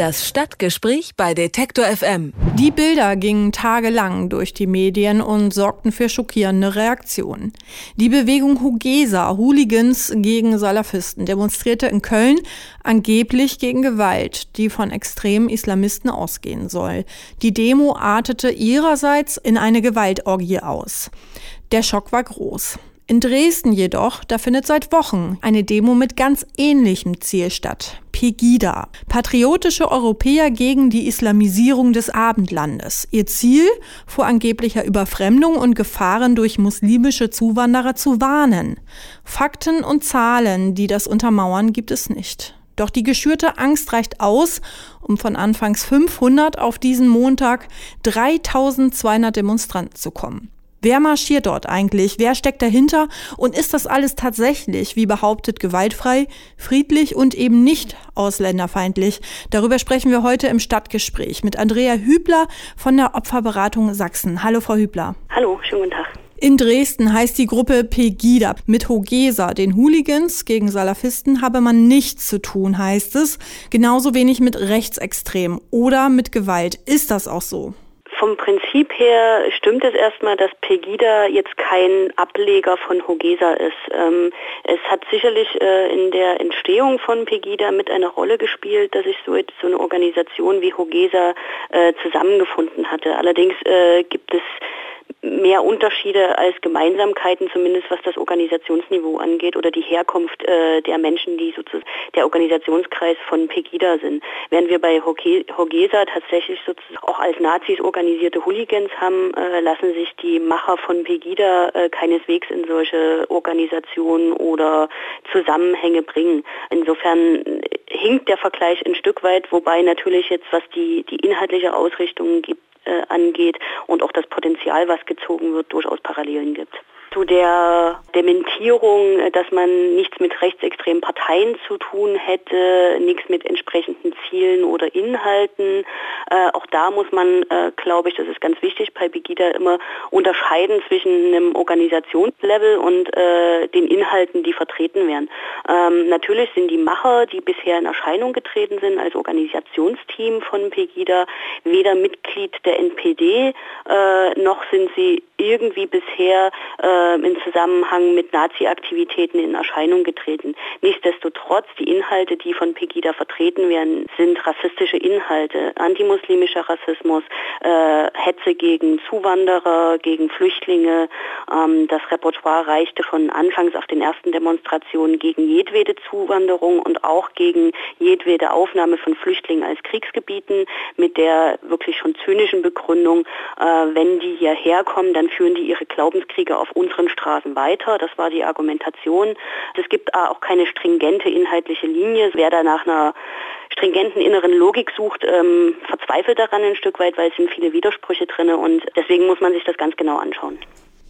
Das Stadtgespräch bei Detektor FM. Die Bilder gingen tagelang durch die Medien und sorgten für schockierende Reaktionen. Die Bewegung Hugesa, Hooligans gegen Salafisten, demonstrierte in Köln angeblich gegen Gewalt, die von extremen Islamisten ausgehen soll. Die Demo artete ihrerseits in eine Gewaltorgie aus. Der Schock war groß. In Dresden jedoch, da findet seit Wochen eine Demo mit ganz ähnlichem Ziel statt. Pegida. Patriotische Europäer gegen die Islamisierung des Abendlandes. Ihr Ziel, vor angeblicher Überfremdung und Gefahren durch muslimische Zuwanderer zu warnen. Fakten und Zahlen, die das untermauern, gibt es nicht. Doch die geschürte Angst reicht aus, um von anfangs 500 auf diesen Montag 3200 Demonstranten zu kommen. Wer marschiert dort eigentlich? Wer steckt dahinter? Und ist das alles tatsächlich, wie behauptet, gewaltfrei, friedlich und eben nicht ausländerfeindlich? Darüber sprechen wir heute im Stadtgespräch mit Andrea Hübler von der Opferberatung Sachsen. Hallo, Frau Hübler. Hallo, schönen guten Tag. In Dresden heißt die Gruppe Pegida. Mit Hogesa, den Hooligans gegen Salafisten, habe man nichts zu tun, heißt es. Genauso wenig mit Rechtsextremen oder mit Gewalt. Ist das auch so? Vom Prinzip her stimmt es erstmal, dass Pegida jetzt kein Ableger von Hogesa ist. Ähm, es hat sicherlich äh, in der Entstehung von Pegida mit eine Rolle gespielt, dass sich so, so eine Organisation wie Hogesa äh, zusammengefunden hatte. Allerdings äh, gibt es mehr Unterschiede als Gemeinsamkeiten, zumindest was das Organisationsniveau angeht oder die Herkunft äh, der Menschen, die sozusagen der Organisationskreis von Pegida sind. Während wir bei Hogesa tatsächlich sozusagen auch als Nazis organisierte Hooligans haben, äh, lassen sich die Macher von Pegida äh, keineswegs in solche Organisationen oder Zusammenhänge bringen. Insofern hinkt der Vergleich ein Stück weit, wobei natürlich jetzt, was die, die inhaltliche Ausrichtung gibt, äh, angeht und auch das Potenzial, was gezogen wird, durchaus Parallelen gibt zu der Dementierung, dass man nichts mit rechtsextremen Parteien zu tun hätte, nichts mit entsprechenden Zielen oder Inhalten. Äh, auch da muss man, äh, glaube ich, das ist ganz wichtig bei Begida immer unterscheiden zwischen einem Organisationslevel und äh, den Inhalten, die vertreten werden. Ähm, natürlich sind die Macher, die bisher in Erscheinung getreten sind als Organisationsteam von Pegida, weder Mitglied der NPD äh, noch sind sie irgendwie bisher äh, im Zusammenhang mit Nazi-Aktivitäten in Erscheinung getreten. Nichtsdestotrotz, die Inhalte, die von Pegida vertreten werden, sind rassistische Inhalte, antimuslimischer Rassismus, äh, Hetze gegen Zuwanderer, gegen Flüchtlinge. Ähm, das Repertoire reichte schon anfangs auf den ersten Demonstrationen gegen jedwede Zuwanderung und auch gegen jedwede Aufnahme von Flüchtlingen als Kriegsgebieten mit der wirklich schon zynischen Begründung, äh, wenn die hierher kommen, dann führen die ihre Glaubenskriege auf unseren Straßen weiter. Das war die Argumentation. Es gibt auch keine stringente inhaltliche Linie. Wer da nach einer stringenten inneren Logik sucht, ähm, verzweifelt daran ein Stück weit, weil es sind viele Widersprüche drin und deswegen muss man sich das ganz genau anschauen.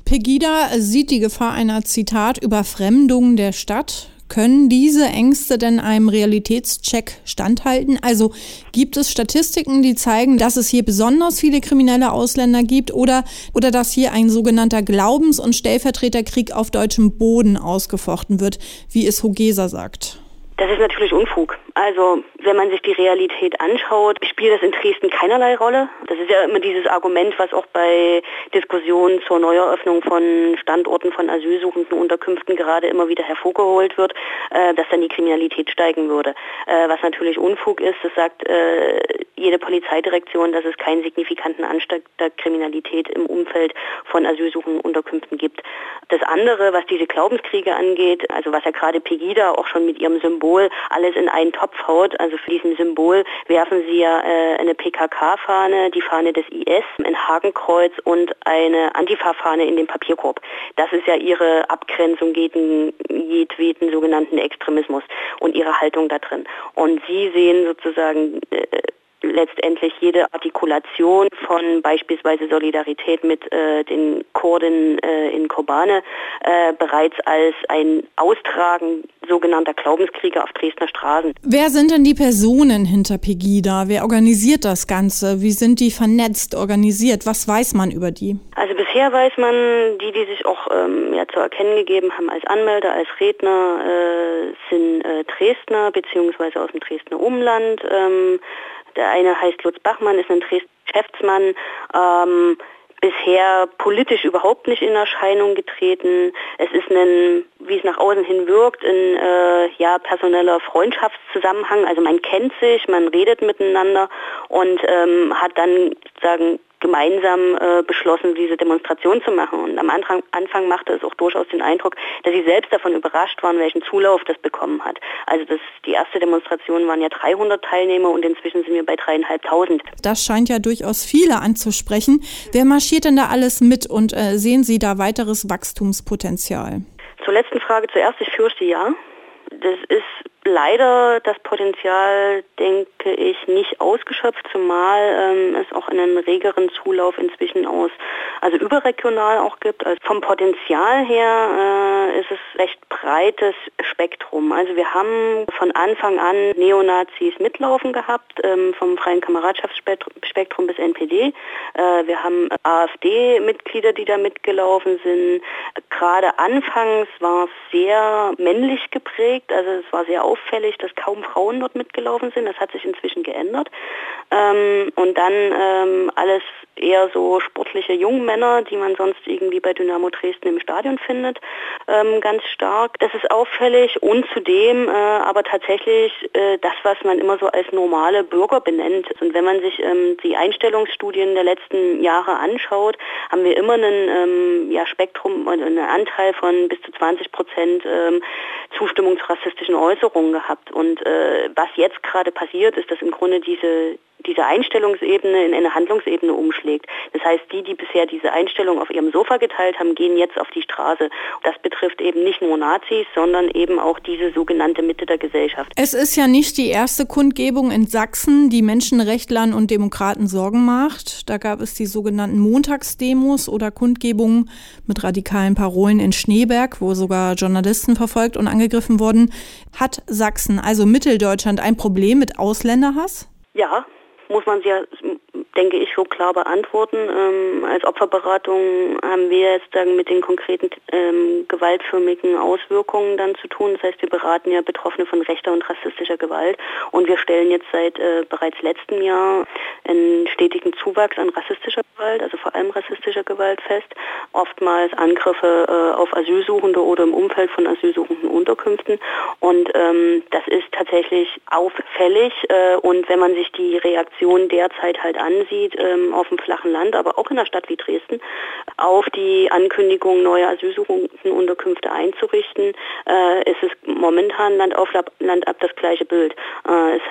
Pegida sieht die Gefahr einer Zitat Überfremdung der Stadt. Können diese Ängste denn einem Realitätscheck standhalten? Also gibt es Statistiken, die zeigen, dass es hier besonders viele kriminelle Ausländer gibt oder, oder dass hier ein sogenannter Glaubens- und Stellvertreterkrieg auf deutschem Boden ausgefochten wird, wie es Hogesa sagt? Das ist natürlich Unfug. Also wenn man sich die Realität anschaut, spielt das in Dresden keinerlei Rolle. Das ist ja immer dieses Argument, was auch bei Diskussionen zur Neueröffnung von Standorten von asylsuchenden Unterkünften gerade immer wieder hervorgeholt wird, äh, dass dann die Kriminalität steigen würde. Äh, was natürlich Unfug ist, das sagt äh, jede Polizeidirektion, dass es keinen signifikanten Anstieg der Kriminalität im Umfeld von asylsuchenden Unterkünften gibt. Das andere, was diese Glaubenskriege angeht, also was ja gerade Pegida auch schon mit ihrem Symbol alles in einen Topf haut, also für diesen Symbol werfen sie ja äh, eine PKK-Fahne, die Fahne des IS, ein Hakenkreuz und eine Antifa-Fahne in den Papierkorb. Das ist ja ihre Abgrenzung gegen jedweden sogenannten Extremismus und ihre Haltung da drin. Und sie sehen sozusagen äh, letztendlich jede Artikulation von beispielsweise Solidarität mit äh, den Kurden äh, in Kobane äh, bereits als ein Austragen sogenannter Glaubenskriege auf Dresdner Straßen. Wer sind denn die Personen hinter Pegida? Wer organisiert das Ganze? Wie sind die vernetzt organisiert? Was weiß man über die? Also bisher weiß man, die, die sich auch ähm, ja, zu erkennen gegeben haben als Anmelder, als Redner, äh, sind äh, Dresdner beziehungsweise aus dem Dresdner Umland. Ähm, Der eine heißt Lutz Bachmann, ist ein Dresden Geschäftsmann, ähm, bisher politisch überhaupt nicht in Erscheinung getreten. Es ist ein, wie es nach außen hin wirkt, ein äh, ja, personeller Freundschaftszusammenhang. Also man kennt sich, man redet miteinander und ähm, hat dann sozusagen gemeinsam äh, beschlossen, diese Demonstration zu machen. Und am Anfang, Anfang machte es auch durchaus den Eindruck, dass sie selbst davon überrascht waren, welchen Zulauf das bekommen hat. Also das, die erste Demonstration waren ja 300 Teilnehmer und inzwischen sind wir bei dreieinhalbtausend. Das scheint ja durchaus viele anzusprechen. Wer marschiert denn da alles mit und äh, sehen Sie da weiteres Wachstumspotenzial? Zur letzten Frage zuerst, ich fürchte ja. Das ist leider das Potenzial, denke ich, nicht ausgeschöpft, zumal ähm, es auch einen regeren Zulauf inzwischen aus, also überregional auch gibt. Also vom Potenzial her äh, ist es recht breites Spektrum. Also wir haben von Anfang an Neonazis mitlaufen gehabt, ähm, vom freien Kameradschaftsspektrum bis NPD. Äh, wir haben AfD-Mitglieder, die da mitgelaufen sind. Gerade anfangs war es sehr männlich geprägt, also es war sehr auffällig, dass kaum Frauen dort mitgelaufen sind. Das hat sich inzwischen geändert. Ähm, und dann ähm, alles eher so sportliche Jungmänner, die man sonst irgendwie bei Dynamo Dresden im Stadion findet, ähm, ganz stark. Das ist auffällig und zudem äh, aber tatsächlich äh, das, was man immer so als normale Bürger benennt. Und wenn man sich ähm, die Einstellungsstudien der letzten Jahre anschaut, haben wir immer einen ähm, ja, Spektrum, einen Anteil von bis zu 20 Prozent ähm, Zustimmung zu rassistischen Äußerungen gehabt. Und äh, was jetzt gerade passiert, ist, dass im Grunde diese diese Einstellungsebene in eine Handlungsebene umschlägt. Das heißt, die, die bisher diese Einstellung auf ihrem Sofa geteilt haben, gehen jetzt auf die Straße. Das betrifft eben nicht nur Nazis, sondern eben auch diese sogenannte Mitte der Gesellschaft. Es ist ja nicht die erste Kundgebung in Sachsen, die Menschenrechtlern und Demokraten Sorgen macht. Da gab es die sogenannten Montagsdemos oder Kundgebungen mit radikalen Parolen in Schneeberg, wo sogar Journalisten verfolgt und angegriffen wurden. Hat Sachsen, also Mitteldeutschland, ein Problem mit Ausländerhass? Ja, muss man sie denke ich, so klar beantworten. Ähm, als Opferberatung haben wir jetzt dann mit den konkreten ähm, gewaltförmigen Auswirkungen dann zu tun. Das heißt, wir beraten ja Betroffene von rechter und rassistischer Gewalt und wir stellen jetzt seit äh, bereits letztem Jahr einen stetigen Zuwachs an rassistischer Gewalt, also vor allem rassistischer Gewalt fest. Oftmals Angriffe äh, auf Asylsuchende oder im Umfeld von asylsuchenden Unterkünften und ähm, das ist tatsächlich auffällig äh, und wenn man sich die Reaktion derzeit halt ansieht, ansieht, ähm, auf dem flachen Land, aber auch in einer Stadt wie Dresden, auf die Ankündigung, neue Asylsuchendenunterkünfte einzurichten, äh, ist es momentan Land auf Land ab das gleiche Bild. Äh, es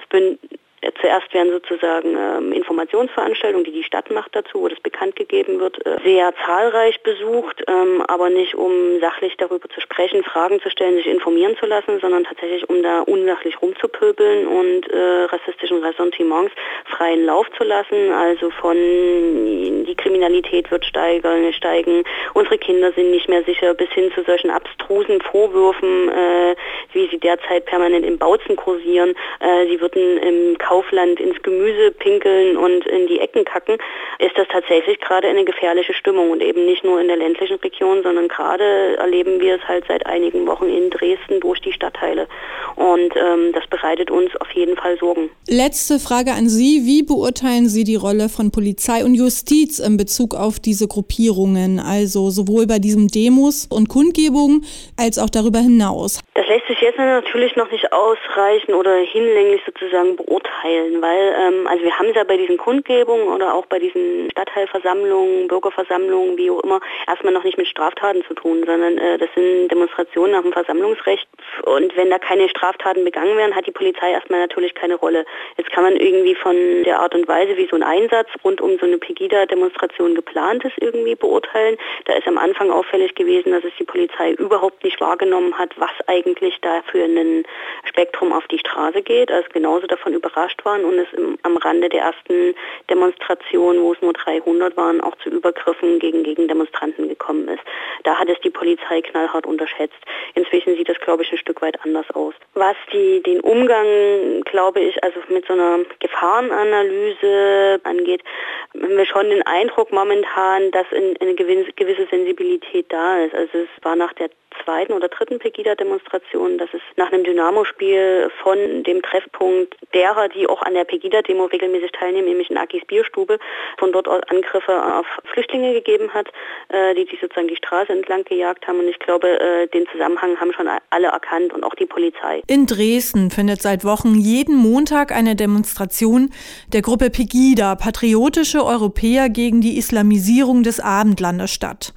Zuerst werden sozusagen ähm, Informationsveranstaltungen, die die Stadt macht dazu, wo das bekannt gegeben wird, äh, sehr zahlreich besucht, ähm, aber nicht um sachlich darüber zu sprechen, Fragen zu stellen, sich informieren zu lassen, sondern tatsächlich um da unsachlich rumzupöbeln und äh, rassistischen Ressentiments freien Lauf zu lassen. Also von Kriminalität wird steigern, steigen, unsere Kinder sind nicht mehr sicher, bis hin zu solchen abstrusen Vorwürfen, äh, wie sie derzeit permanent im Bautzen kursieren. Äh, sie würden im Kaufland ins Gemüse pinkeln und in die Ecken kacken, ist das tatsächlich gerade eine gefährliche Stimmung und eben nicht nur in der ländlichen Region, sondern gerade erleben wir es halt seit einigen Wochen in Dresden durch die Stadtteile. Und ähm, das bereitet uns auf jeden Fall Sorgen. Letzte Frage an Sie. Wie beurteilen Sie die Rolle von Polizei und Justiz in Bezug auf diese Gruppierungen, also sowohl bei diesen Demos und Kundgebungen als auch darüber hinaus? Das lässt sich jetzt natürlich noch nicht ausreichen oder hinlänglich sozusagen beurteilen teilen, weil ähm, also wir haben es ja bei diesen Kundgebungen oder auch bei diesen Stadtteilversammlungen, Bürgerversammlungen, wie auch immer, erstmal noch nicht mit Straftaten zu tun, sondern äh, das sind Demonstrationen nach dem Versammlungsrecht und wenn da keine Straftaten begangen werden, hat die Polizei erstmal natürlich keine Rolle. Jetzt kann man irgendwie von der Art und Weise, wie so ein Einsatz rund um so eine Pegida-Demonstration geplant ist, irgendwie beurteilen. Da ist am Anfang auffällig gewesen, dass es die Polizei überhaupt nicht wahrgenommen hat, was eigentlich da für ein Spektrum auf die Straße geht, also genauso davon überrascht waren und es im, am Rande der ersten Demonstration, wo es nur 300 waren, auch zu Übergriffen gegen Gegendemonstranten gekommen ist. Da hat es die Polizei knallhart unterschätzt. Inzwischen sieht das, glaube ich, ein Stück weit anders aus. Was die, den Umgang, glaube ich, also mit so einer Gefahrenanalyse angeht, haben wir schon den Eindruck momentan, dass eine gewisse Sensibilität da ist. Also es war nach der zweiten oder dritten Pegida-Demonstration, dass es nach einem Dynamo-Spiel von dem Treffpunkt derer, die auch auch an der Pegida-Demo regelmäßig teilnehmen, nämlich in Akis Bierstube, von dort aus Angriffe auf Flüchtlinge gegeben hat, äh, die sich sozusagen die Straße entlang gejagt haben. Und ich glaube, äh, den Zusammenhang haben schon alle erkannt und auch die Polizei. In Dresden findet seit Wochen jeden Montag eine Demonstration der Gruppe Pegida, patriotische Europäer gegen die Islamisierung des Abendlandes statt.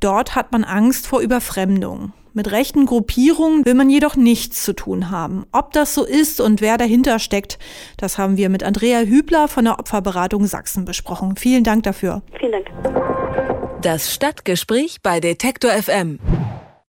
Dort hat man Angst vor Überfremdung. Mit rechten Gruppierungen will man jedoch nichts zu tun haben. Ob das so ist und wer dahinter steckt, das haben wir mit Andrea Hübler von der Opferberatung Sachsen besprochen. Vielen Dank dafür. Vielen Dank. Das Stadtgespräch bei Detektor FM.